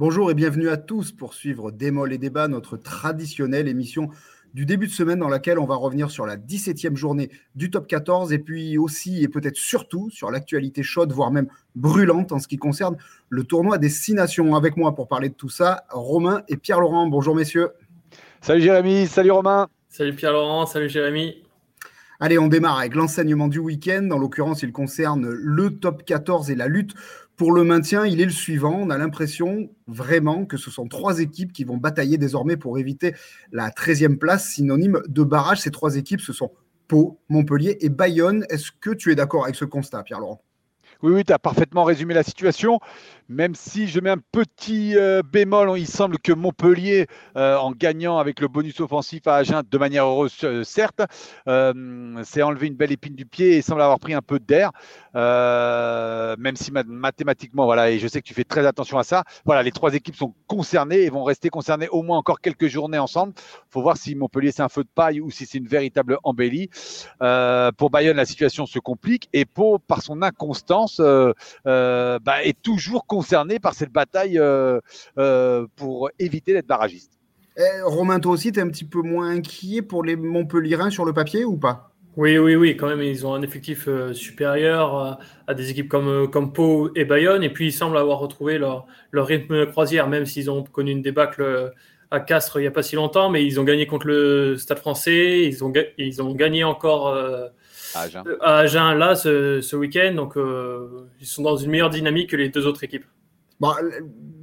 Bonjour et bienvenue à tous pour suivre Démol et Débat, notre traditionnelle émission du début de semaine dans laquelle on va revenir sur la 17e journée du top 14 et puis aussi et peut-être surtout sur l'actualité chaude, voire même brûlante en ce qui concerne le tournoi des Six Nations. Avec moi pour parler de tout ça, Romain et Pierre-Laurent. Bonjour messieurs. Salut Jérémy, salut Romain. Salut Pierre-Laurent, salut Jérémy. Allez, on démarre avec l'enseignement du week-end. En l'occurrence, il concerne le top 14 et la lutte pour le maintien, il est le suivant. On a l'impression vraiment que ce sont trois équipes qui vont batailler désormais pour éviter la 13e place, synonyme de barrage. Ces trois équipes, ce sont Pau, Montpellier et Bayonne. Est-ce que tu es d'accord avec ce constat, Pierre-Laurent? Oui, oui, tu as parfaitement résumé la situation. Même si je mets un petit euh, bémol, il semble que Montpellier, euh, en gagnant avec le bonus offensif à Agen, de manière heureuse, euh, certes, s'est enlevé une belle épine du pied et semble avoir pris un peu d'air. même si mathématiquement, voilà, et je sais que tu fais très attention à ça. Voilà, les trois équipes sont concernées et vont rester concernées au moins encore quelques journées ensemble. Il faut voir si Montpellier c'est un feu de paille ou si c'est une véritable embellie. pour Bayonne, la situation se complique et Pau, par son inconstance, bah, est toujours concerné par cette bataille euh, euh, pour éviter d'être barragiste. Eh, Romain, toi aussi, tu es un petit peu moins inquiet pour les Montpellierins sur le papier ou pas? Oui, oui, oui, quand même, ils ont un effectif euh, supérieur à des équipes comme, comme Pau et Bayonne, et puis ils semblent avoir retrouvé leur, leur rythme de croisière, même s'ils ont connu une débâcle à Castres il n'y a pas si longtemps, mais ils ont gagné contre le Stade français, ils ont, ils ont gagné encore à Agen, là ce, ce week-end. Donc euh, ils sont dans une meilleure dynamique que les deux autres équipes. Bon,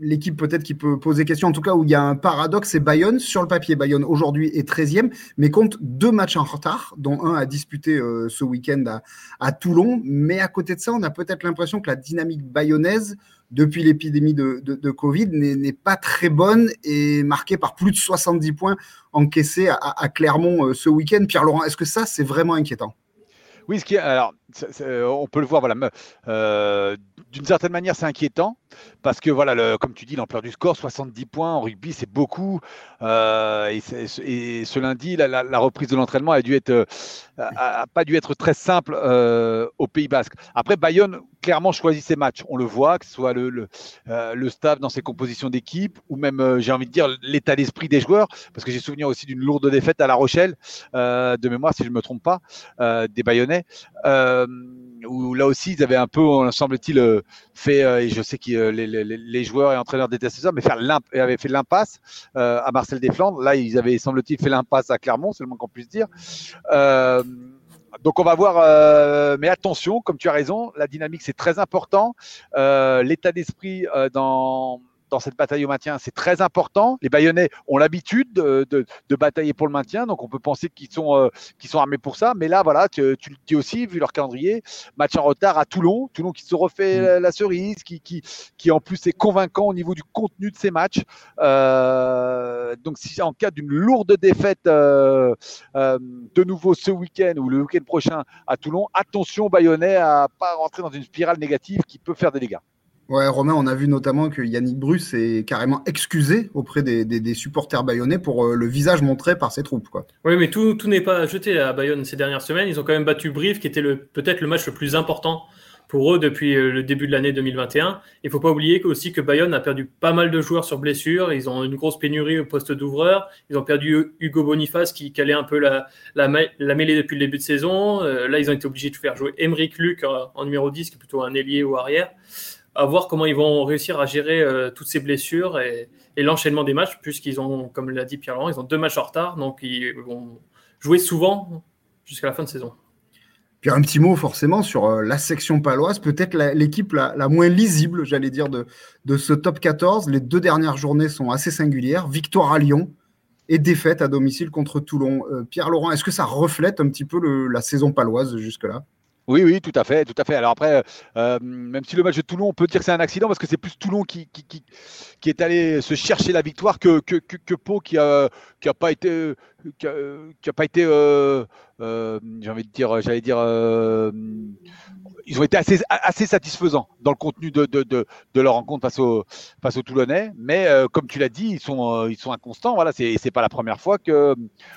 L'équipe peut-être qui peut poser question, en tout cas où il y a un paradoxe, c'est Bayonne. Sur le papier, Bayonne aujourd'hui est 13e, mais compte deux matchs en retard, dont un à disputer euh, ce week-end à, à, Toulon. Mais à côté de ça, on a peut-être l'impression que la dynamique bayonnaise, depuis l'épidémie de, de, de, Covid, n'est pas très bonne et marquée par plus de 70 points encaissés à, à Clermont euh, ce week-end. Pierre-Laurent, est-ce que ça, c'est vraiment inquiétant? Oui, ce qui alors, on peut le voir, voilà, euh, d'une certaine manière, c'est inquiétant parce que voilà, comme tu dis, l'ampleur du score, 70 points en rugby, c'est beaucoup. Euh, et, ce lundi, la, reprise de l'entraînement a dû être, euh, pas dû être très simple au Pays Basque. Après, Bayonne clairement choisit ses matchs. On le voit, que ce soit le, staff dans ses compositions d'équipe ou même, j'ai envie de dire, l'état d'esprit des joueurs, parce que j'ai souvenir aussi d'une lourde défaite à La Rochelle, de mémoire, si je ne me trompe pas, des Bayonnais. Euh, où là aussi ils avaient un peu, semble-t-il, euh, fait, euh, et je sais que les, les, joueurs et entraîneurs détestent ça, mais faire avaient fait l'impasse à Marcel Desflandres. Là, ils avaient, semble-t-il, fait l'impasse à Clermont, c'est le moins qu'on puisse dire. donc on va voir, mais attention, comme tu as raison, la dynamique c'est très important. L'état d'esprit dans dans cette bataille au maintien, c'est très important. Les Bayonnais ont l'habitude de, de, batailler pour le maintien, donc on peut penser qu'ils sont, euh, sont armés pour ça. Mais là, voilà, tu, tu, le dis aussi, vu leur calendrier, match en retard à Toulon, Toulon qui se refait mm. la, cerise, qui, qui, qui en plus est convaincant au niveau du contenu de ses matchs. Euh, donc si en cas d'une lourde défaite euh, de nouveau ce week-end ou le week-end prochain à Toulon, attention Bayonnais à pas rentrer dans une spirale négative qui peut faire des dégâts. Ouais, Romain, on a vu notamment que Yannick Bruce est carrément excusé auprès des, supporters bayonnais pour euh, le visage montré par ses troupes. Oui, mais tout, n'est pas jeté à Bayonne ces dernières semaines. Ils ont quand même battu Brive, qui était peut-être le match le plus important pour eux depuis euh, le début de l'année 2021. Il ne faut pas oublier aussi que Bayonne a perdu pas mal de joueurs sur blessure. Ils ont une grosse pénurie au poste d'ouvreur. Ils ont perdu Hugo Boniface qui calait un peu la, la, mêlée depuis le début de saison. Euh, là, ils ont été obligés de faire jouer Emeric Luc en numéro 10, qui est plutôt un ailier ou arrière à voir comment ils vont réussir à gérer euh, toutes ces blessures et, l'enchaînement des matchs, puisqu'ils ont, comme l'a dit Pierre-Laurent, ils ont deux matchs en retard, donc ils vont jouer souvent jusqu'à la fin de saison. Puis un petit mot forcément sur euh, la section paloise, peut-être l'équipe la, moins lisible, j'allais dire, de, ce top 14. Les deux dernières journées sont assez singulières. Victoire à Lyon et défaite à domicile contre Toulon. Euh, Pierre-Laurent, est-ce que ça reflète un petit peu la saison paloise jusque-là? Oui, oui, tout à fait, tout à fait. Alors après, euh, même si le match de Toulon, on peut dire que c'est un accident parce que c'est plus Toulon qui, est allé se chercher la victoire que, que, Pau qui a, qui a pas été, qui a, pas été, euh, euh, dire, j'allais dire, ils ont été assez, satisfaisants dans le contenu de, leur rencontre face au Toulonnais. Mais euh, comme tu l'as dit, ils sont euh, inconstants. Voilà, c'est pas la première fois que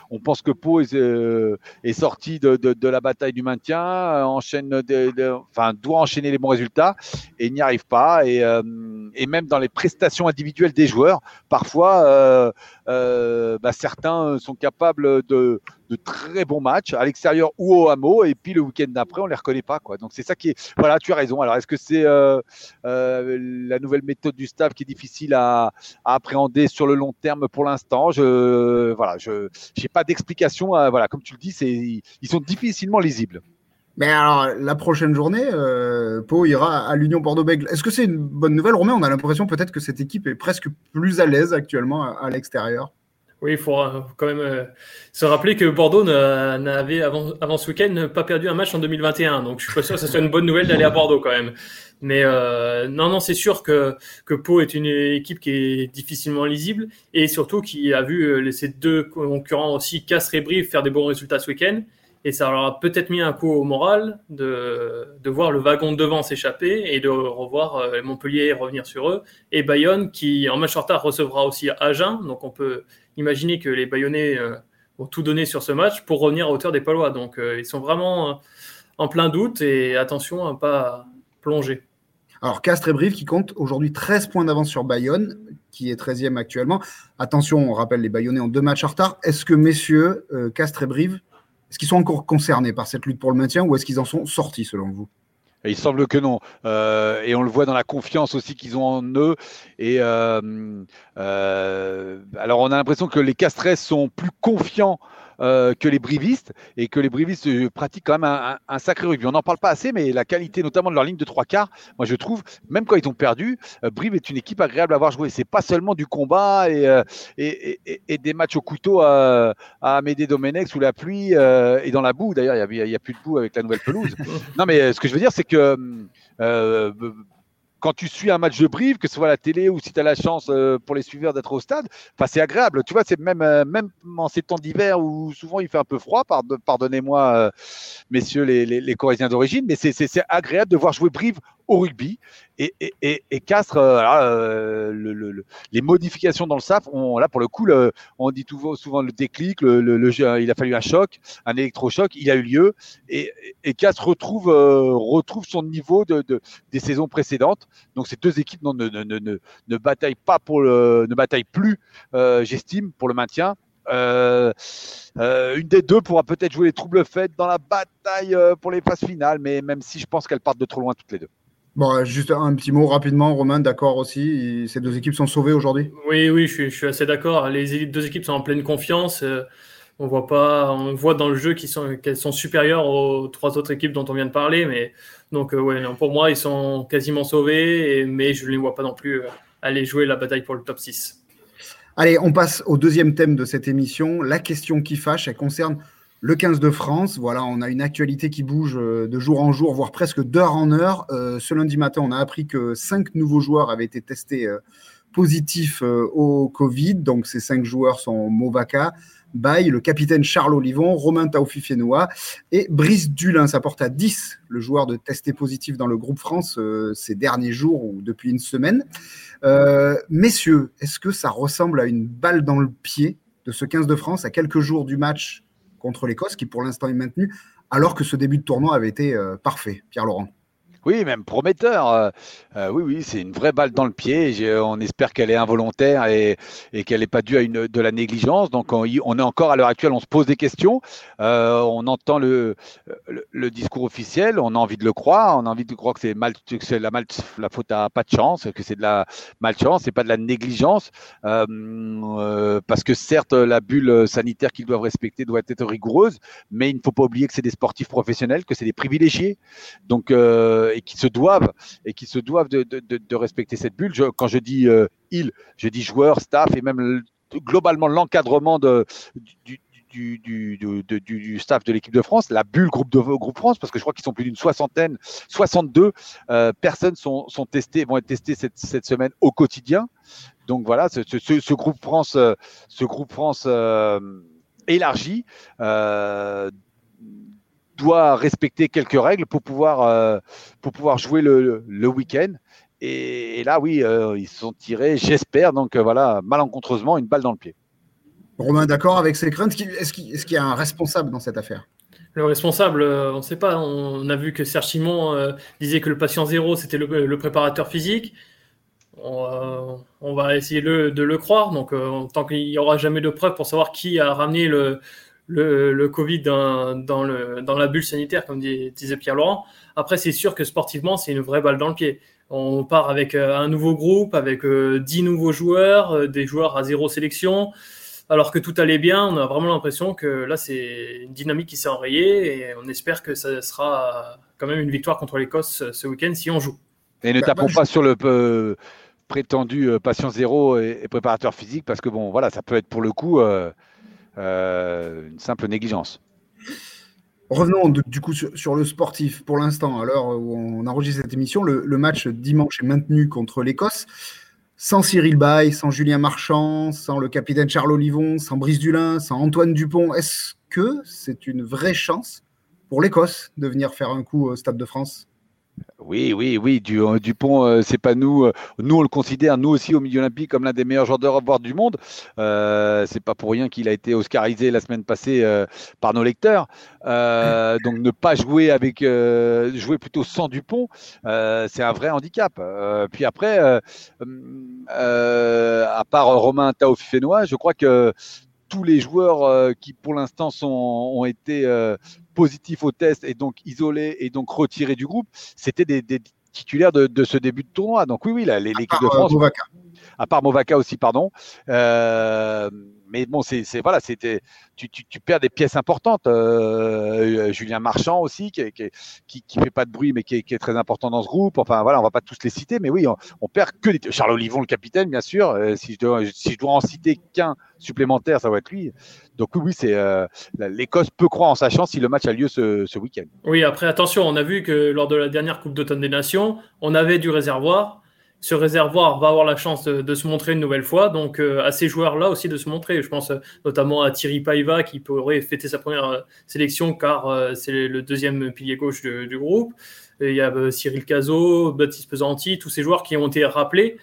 on pense que Pau est, sorti de, la bataille du maintien, enchaîne, enfin doit enchaîner les bons résultats et n'y arrive pas. Et et même dans les prestations individuelles des joueurs, parfois bah, certains sont capables de de très bons matchs à l'extérieur ou au hameau, et puis le week-end d'après, on les reconnaît pas. Quoi. Donc c'est ça qui est. Voilà, tu as raison. Alors est-ce que c'est euh, euh, la nouvelle méthode du staff qui est difficile à, appréhender sur le long terme pour l'instant? Je voilà, je n'ai pas d'explication. Euh, voilà, comme tu le dis, ils sont difficilement lisibles. Mais alors, la prochaine journée, Pau ira à l'Union Bordeaux-Bègles. Est-ce que c'est une bonne nouvelle, Romain On a l'impression peut-être que cette équipe est presque plus à l'aise actuellement à l'extérieur. Oui, il faut quand même euh, se rappeler que Bordeaux n'avait avant, avant ce week-end pas perdu un match en 2021. Donc je suis pas sûr que ce soit une bonne nouvelle d'aller à Bordeaux quand même. Mais euh, non, non, c'est sûr que, que Pau est une équipe qui est difficilement lisible et surtout qui a vu euh, ces deux concurrents aussi, Castres et Brive, faire des bons résultats ce week-end. Et ça leur a peut-être mis un coup au moral de, de voir le wagon de devant s'échapper et de revoir euh, Montpellier revenir sur eux. Et Bayonne qui, en match en retard, recevra aussi Agen. Donc on peut imaginer que les Bayonnais euh, vont tout donner sur ce match pour revenir à hauteur des Palois. Donc euh, ils sont vraiment en plein doute et attention à ne pas plonger. Alors Castres et Brive qui comptent aujourd'hui 13 points d'avance sur Bayonne, qui est 13e actuellement. Attention, on rappelle les Bayonnais en deux matchs en retard. Est-ce que messieurs, Castres et Brive est-ce qu'ils sont encore concernés par cette lutte pour le maintien ou est-ce qu'ils en sont sortis selon vous? Il semble que non. Euh, et on le voit dans la confiance aussi qu'ils ont en eux. Et euh, euh, alors, on a l'impression que les Castres sont plus confiants euh, que les brivistes et que les brivistes euh, pratiquent quand même un, sacré rugby. On n'en parle pas assez, mais la qualité notamment de leur ligne de trois quarts, moi je trouve, même quand ils ont perdu, euh, Brive est une équipe agréable à voir jouer. C'est pas seulement du combat et, et, des matchs au couteau à, à Amédée Domenech sous la pluie et dans la boue. D'ailleurs, il n'y a, a, plus de boue avec la nouvelle pelouse. non, mais ce que je veux dire, c'est que quand tu suis un match de Brive, que ce soit à la télé ou si tu as la chance euh, pour les suiveurs d'être au stade, c'est agréable. Tu vois, c'est même, euh, même en ces temps d'hiver où souvent il fait un peu froid, pardonnez-moi, euh, messieurs les, les, les Corésiens d'origine, mais c'est agréable de voir jouer Brive au rugby. Et, et, Castres, euh, euh, le, les modifications dans le SAF, on, là pour le coup, on dit tout, souvent le déclic, il a fallu un choc, un électrochoc, il a eu lieu. Et, Castres retrouve, euh, retrouve son niveau de, de, des saisons précédentes. Donc ces deux équipes ne, ne, ne, ne, bataillent pas pour le, ne bataillent plus, j'estime, pour le maintien. Une des deux pourra peut-être jouer les troubles faits dans la bataille pour les phases finales, mais même si je pense qu'elles partent de trop loin toutes les deux. Bon, juste un petit mot rapidement, Romain, d'accord aussi. Ces deux équipes sont sauvées aujourd'hui? Oui, oui, je suis, assez d'accord. Les deux équipes sont en pleine confiance. Euh, on voit pas, on voit dans le jeu qu'elles sont, sont supérieures aux trois autres équipes dont on vient de parler. Mais donc, euh, pour moi, ils sont quasiment sauvés, mais je ne les vois pas non plus euh, aller jouer la bataille pour le top 6. Allez, on passe au deuxième thème de cette émission. La question qui fâche, elle concerne le 15 de France, voilà, on a une actualité qui bouge euh, de jour en jour, voire presque d'heure en heure. Euh, ce lundi matin, on a appris que cinq nouveaux joueurs avaient été testés euh, positifs au Covid. Donc, ces cinq joueurs sont Movaka, Baye, le capitaine Charles Olivon, Romain Taofi-Fénois et Brice Dulin. Ça porte à 10 le joueur de testé positif dans le groupe France ces derniers jours ou depuis une semaine. messieurs, est-ce que ça ressemble à une balle dans le pied de ce 15 de France à quelques jours du match contre l'Écosse, qui pour l'instant est maintenu, alors que ce début de tournoi avait été euh, parfait, Pierre-Laurent. Oui, même prometteur. Euh, euh, oui, oui, c'est une vraie balle dans le pied. on espère qu'elle est involontaire et, qu'elle n'est pas due à de la négligence. Donc, on, est encore à l'heure actuelle, on se pose des questions. Euh, on entend le, discours officiel, on a envie de le croire. On a envie de croire que c'est mal, la, mal, faute à pas de chance, que c'est de la malchance, c'est pas de la négligence. parce que certes, la bulle sanitaire qu'ils doivent respecter doit être rigoureuse, mais il ne faut pas oublier que c'est des sportifs professionnels, que c'est des privilégiés. Donc, et qui se doivent et qui se doivent de, respecter cette bulle. quand je dis euh, il, je dis joueur, staff et même globalement l'encadrement du, staff de l'équipe de France, la bulle groupe de groupe France, parce que je crois qu'ils sont plus d'une soixantaine, 62 euh, personnes sont, testées, vont être testées cette, semaine au quotidien. Donc voilà, ce groupe France, ce groupe France euh, élargi doit respecter quelques règles pour pouvoir, pour pouvoir jouer le, le week-end. Et, là, oui, ils se sont tirés, j'espère, donc voilà, malencontreusement, une balle dans le pied. Romain, d'accord avec ces craintes Est-ce qu'il y a un responsable dans cette affaire? Le responsable, on ne sait pas. On a vu que Serge Simon disait que le patient zéro, c'était le, préparateur physique. On, va essayer de le croire. Donc, tant qu'il n'y aura jamais de preuves pour savoir qui a ramené le, le, Covid dans, dans, la bulle sanitaire, comme disait Pierre-Laurent. Après, c'est sûr que sportivement, c'est une vraie balle dans le pied. On part avec euh, un nouveau groupe, avec 10 euh, nouveaux joueurs, euh, des joueurs à zéro sélection. Alors que tout allait bien, on a vraiment l'impression que là, c'est une dynamique qui s'est enrayée et on espère que ça sera quand même une victoire contre l'Écosse ce week-end si on joue. Et ne bah, tapons pas sur le prétendu patient zéro et, préparateur physique parce que bon, voilà, ça peut être pour le coup. Euh, une simple négligence. Revenons du coup sur, le sportif. Pour l'instant, à l'heure où on enregistre cette émission, le, match dimanche est maintenu contre l'Écosse. Sans Cyril Bay, sans Julien Marchand, sans le capitaine Charles Olivon, sans Brice Dulin, sans Antoine Dupont, est-ce que c'est une vraie chance pour l'Écosse de venir faire un coup au Stade de France? Oui, oui, oui. Du, euh, Dupont, euh, c'est pas nous. Euh, nous, on le considère, nous aussi, au milieu olympique, comme l'un des meilleurs joueurs d'Europe, voire du monde. C'est pas pour rien qu'il a été oscarisé la semaine passée par nos lecteurs. donc, ne pas jouer avec, jouer plutôt sans Dupont, c'est un vrai handicap. puis après, à part Romain Taofifénois, je crois que tous les joueurs qui, pour l'instant, ont été positif au test et donc isolé et donc retiré du groupe, c'était des, titulaires de, ce début de tournoi. Donc oui, oui, l'équipe de France. Euh, à part Movaca aussi, pardon. Euh, mais bon, c'est voilà, c'était tu, perds des pièces importantes. Euh, euh, Julien Marchand aussi, qui, qui, fait pas de bruit, mais qui est, très important dans ce groupe. Enfin voilà, on va pas tous les citer, mais oui, on, perd que des. Charles Olivon, le capitaine, bien sûr. si, je dois, si je dois en citer qu'un supplémentaire, ça va être lui. Donc oui, oui, c'est l'Écosse peut croire en sa chance si le match a lieu ce week-end. Oui, après attention, on a vu que lors de la dernière Coupe d'automne des Nations, on avait du réservoir ce réservoir va avoir la chance de, se montrer une nouvelle fois. Donc, euh, à ces joueurs-là aussi de se montrer. Je pense euh, notamment à Thierry Paiva qui pourrait fêter sa première euh, sélection car c'est le deuxième pilier gauche du groupe. il y a Cyril Cazot, Baptiste Pesanti, tous ces joueurs qui ont été rappelés.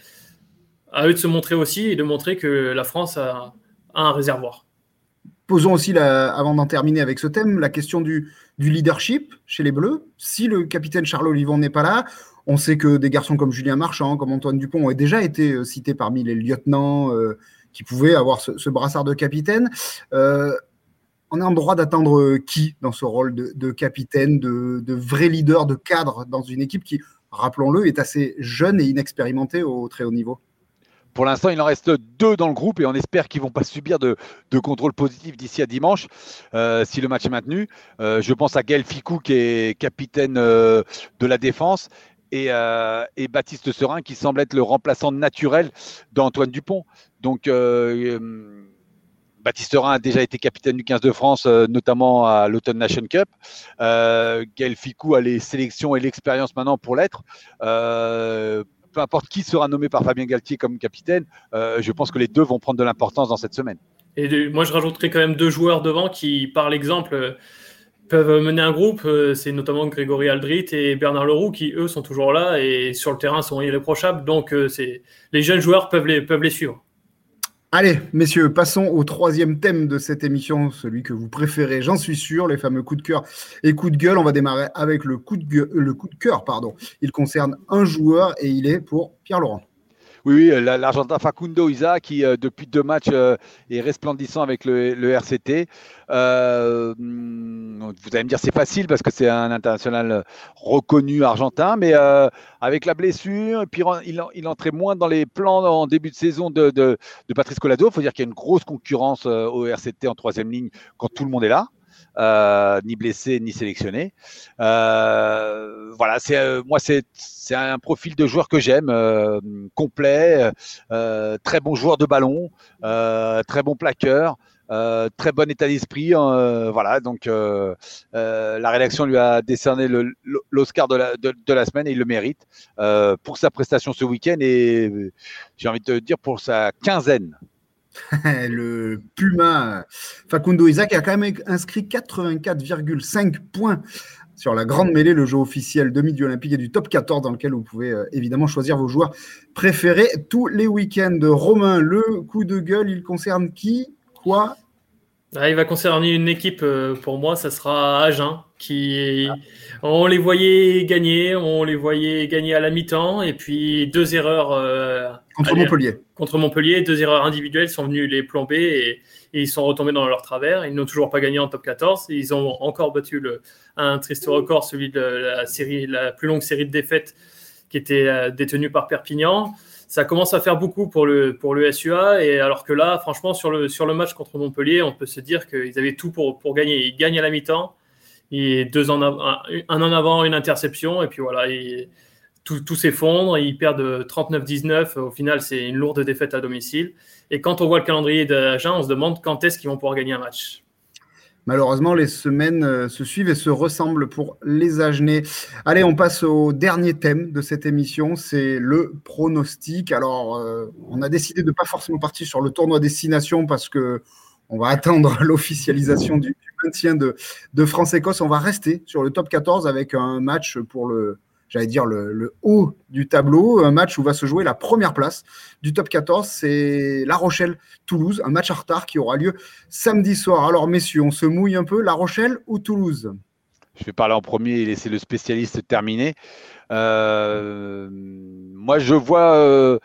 À eux de se montrer aussi et de montrer que la France a, un réservoir. Posons aussi, avant d'en terminer avec ce thème, la question du, du leadership chez les Bleus. Si le capitaine Charles Olivon n'est pas là, on sait que des garçons comme Julien Marchand, comme Antoine Dupont ont déjà été euh, cités parmi les lieutenants euh, qui pouvaient avoir ce, brassard de capitaine. Euh, on est en droit d'attendre qui dans ce rôle de, capitaine, de, vrai leader, de cadre dans une équipe qui, rappelons-le, est assez jeune et inexpérimentée au très haut niveau? Pour l'instant, il en reste deux dans le groupe et on espère qu'ils ne vont pas subir de, contrôle positif d'ici à dimanche si le match est maintenu. je pense à Gaël Ficou qui est capitaine de la défense euh, et, Baptiste Serin qui semble être le remplaçant naturel d'Antoine Dupont. Donc euh, euh, Baptiste Serin a déjà été capitaine du 15 de France, notamment à l'Automne Nation Cup. Gaël Ficou a les sélections et l'expérience maintenant pour l'être. peu importe qui sera nommé par Fabien Galtier comme capitaine, je pense que les deux vont prendre de l'importance dans cette semaine. Et moi, je rajouterai quand même deux joueurs devant qui, par l'exemple, peuvent mener un groupe, euh, c'est notamment Grégory Aldrit et Bernard Leroux qui, eux, sont toujours là et sur le terrain sont irréprochables. Donc, euh, c'est les jeunes joueurs peuvent les, peuvent les suivre. Allez, messieurs, passons au troisième thème de cette émission, celui que vous préférez, j'en suis sûr, les fameux coups de cœur et coups de gueule. On va démarrer avec le coup de, le coup de cœur. Pardon. Il concerne un joueur et il est pour Pierre Laurent. Oui, oui l'Argentin Facundo Isa qui, euh, depuis deux matchs, euh, est resplendissant avec le, RCT. Euh, vous allez me dire c'est facile parce que c'est un international reconnu argentin, mais avec la blessure, puis il, entrait moins dans les plans en début de saison de, de, de Patrice Colado. Il faut dire qu'il y a une grosse concurrence au RCT en troisième ligne quand tout le monde est là. Euh, ni blessé ni sélectionné. Euh, voilà, c'est euh, moi c'est c'est un profil de joueur que j'aime, complet, très bon joueur de ballon, très bon plaqueur. très bon état d'esprit. voilà, donc la rédaction lui a décerné l'Oscar de la, de, la, semaine et il le mérite pour sa prestation ce week-end et j'ai envie de dire pour sa quinzaine le Puma Facundo Isaac a quand même inscrit 84,5 points sur la grande mêlée, le jeu officiel de Midi Olympique et du top 14 dans lequel vous pouvez euh, évidemment choisir vos joueurs préférés tous les week-ends. Romain, le coup de gueule, il concerne qui? Quoi? Ah, il va concerner une équipe, euh, pour moi, ça sera Agen, qui on les voyait gagner, on les voyait gagner à la mi-temps, et puis deux erreurs euh, contre Montpellier. Contre Montpellier, deux erreurs individuelles sont venues les plomber et, ils sont retombés dans leur travers. Ils n'ont toujours pas gagné en top 14. Ils ont encore battu le, un triste record, celui de la série, la plus longue série de défaites qui était euh, détenue par Perpignan ça commence à faire beaucoup pour le, SUA. Et alors que là, franchement, sur le, sur le match contre Montpellier, on peut se dire qu'ils avaient tout pour, gagner. Ils gagnent à la mi-temps, deux en un, en avant, une interception, et puis voilà, tout, tout s'effondre. Ils perdent 39-19. Au final, c'est une lourde défaite à domicile. Et quand on voit le calendrier d'Agen, on se demande quand est-ce qu'ils vont pouvoir gagner un match. Malheureusement, les semaines euh, se suivent et se ressemblent pour les Agenais. Allez, on passe au dernier thème de cette émission, c'est le pronostic. Alors, euh, on a décidé de ne pas forcément partir sur le tournoi destination parce que on va attendre l'officialisation du, maintien de, de France-Écosse. On va rester sur le top 14 avec un match pour le, j'allais dire, le, haut du tableau. Un match où va se jouer la première place du top 14. C'est La Rochelle-Toulouse, un match en retard qui aura lieu samedi soir. Alors, messieurs, on se mouille un peu. La Rochelle ou Toulouse? Je vais parler en premier et laisser le spécialiste terminer. Euh, moi, je vois euh,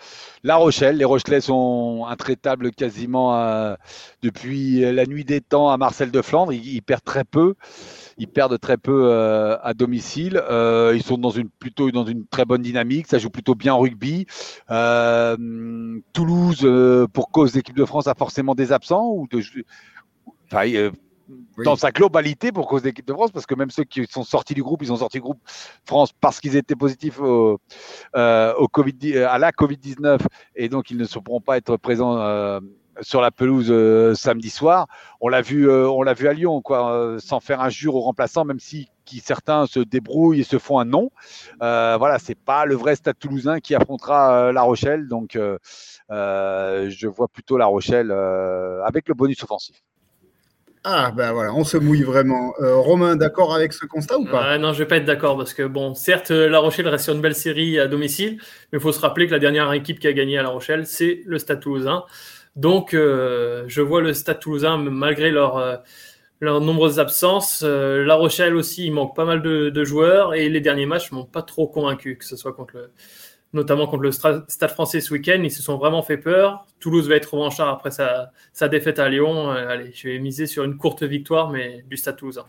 La Rochelle. Les Rochelais sont intraitables quasiment euh, depuis la nuit des temps à Marcel de Flandre. ils perdent très peu. Ils perdent très peu euh, à domicile. Euh, ils sont dans une plutôt dans une très bonne dynamique. Ça joue plutôt bien en rugby. Euh, Toulouse, pour cause d'équipe de France, a forcément des absents ou de, dans sa globalité pour cause d'équipe de France, parce que même ceux qui sont sortis du groupe, ils ont sorti du groupe France parce qu'ils étaient positifs au, au COVID, à la Covid-19 et donc ils ne pourront pas être présents sur la pelouse euh, samedi soir. On l'a vu, euh, on l'a vu à Lyon, quoi, euh, sans faire un jure aux remplaçants, même si certains se débrouillent et se font un nom. voilà, c'est pas le vrai Stade Toulousain qui affrontera La Rochelle, donc je vois plutôt La Rochelle avec le bonus offensif. Ah ben voilà, on se mouille vraiment. Romain, d'accord avec ce constat ou pas Non, je vais pas être d'accord parce que bon, certes, La Rochelle reste sur une belle série à domicile, mais il faut se rappeler que la dernière équipe qui a gagné à La Rochelle, c'est le Stade Toulousain. Donc, euh, je vois le Stade toulousain, malgré euh, leurs nombreuses absences. Euh, la Rochelle aussi, il manque pas mal de, joueurs et les derniers matchs m'ont pas trop convaincu, que ce soit contre le, notamment contre le Stade français ce week-end. Ils se sont vraiment fait peur. Toulouse va être revanchard après sa, défaite à Lyon. allez, je vais miser sur une courte victoire, mais du Stade toulousain.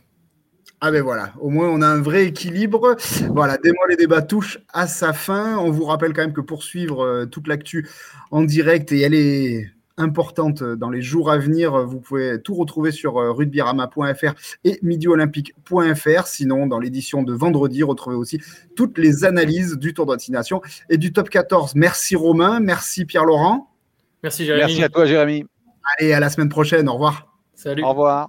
Ah ben voilà, au moins on a un vrai équilibre. Voilà, des mois les débats touchent à sa fin. On vous rappelle quand même que pour suivre toute l'actu en direct et est importante dans les jours à venir. Vous pouvez tout retrouver sur euh, rugbyrama.fr et midiolympique.fr. Sinon, dans l'édition de vendredi, retrouvez aussi toutes les analyses du Tour de destination et du top 14. Merci Romain, merci Pierre-Laurent. Merci Jérémy. Merci à toi Jérémy. Allez, à la semaine prochaine. Au revoir. Salut. Au revoir.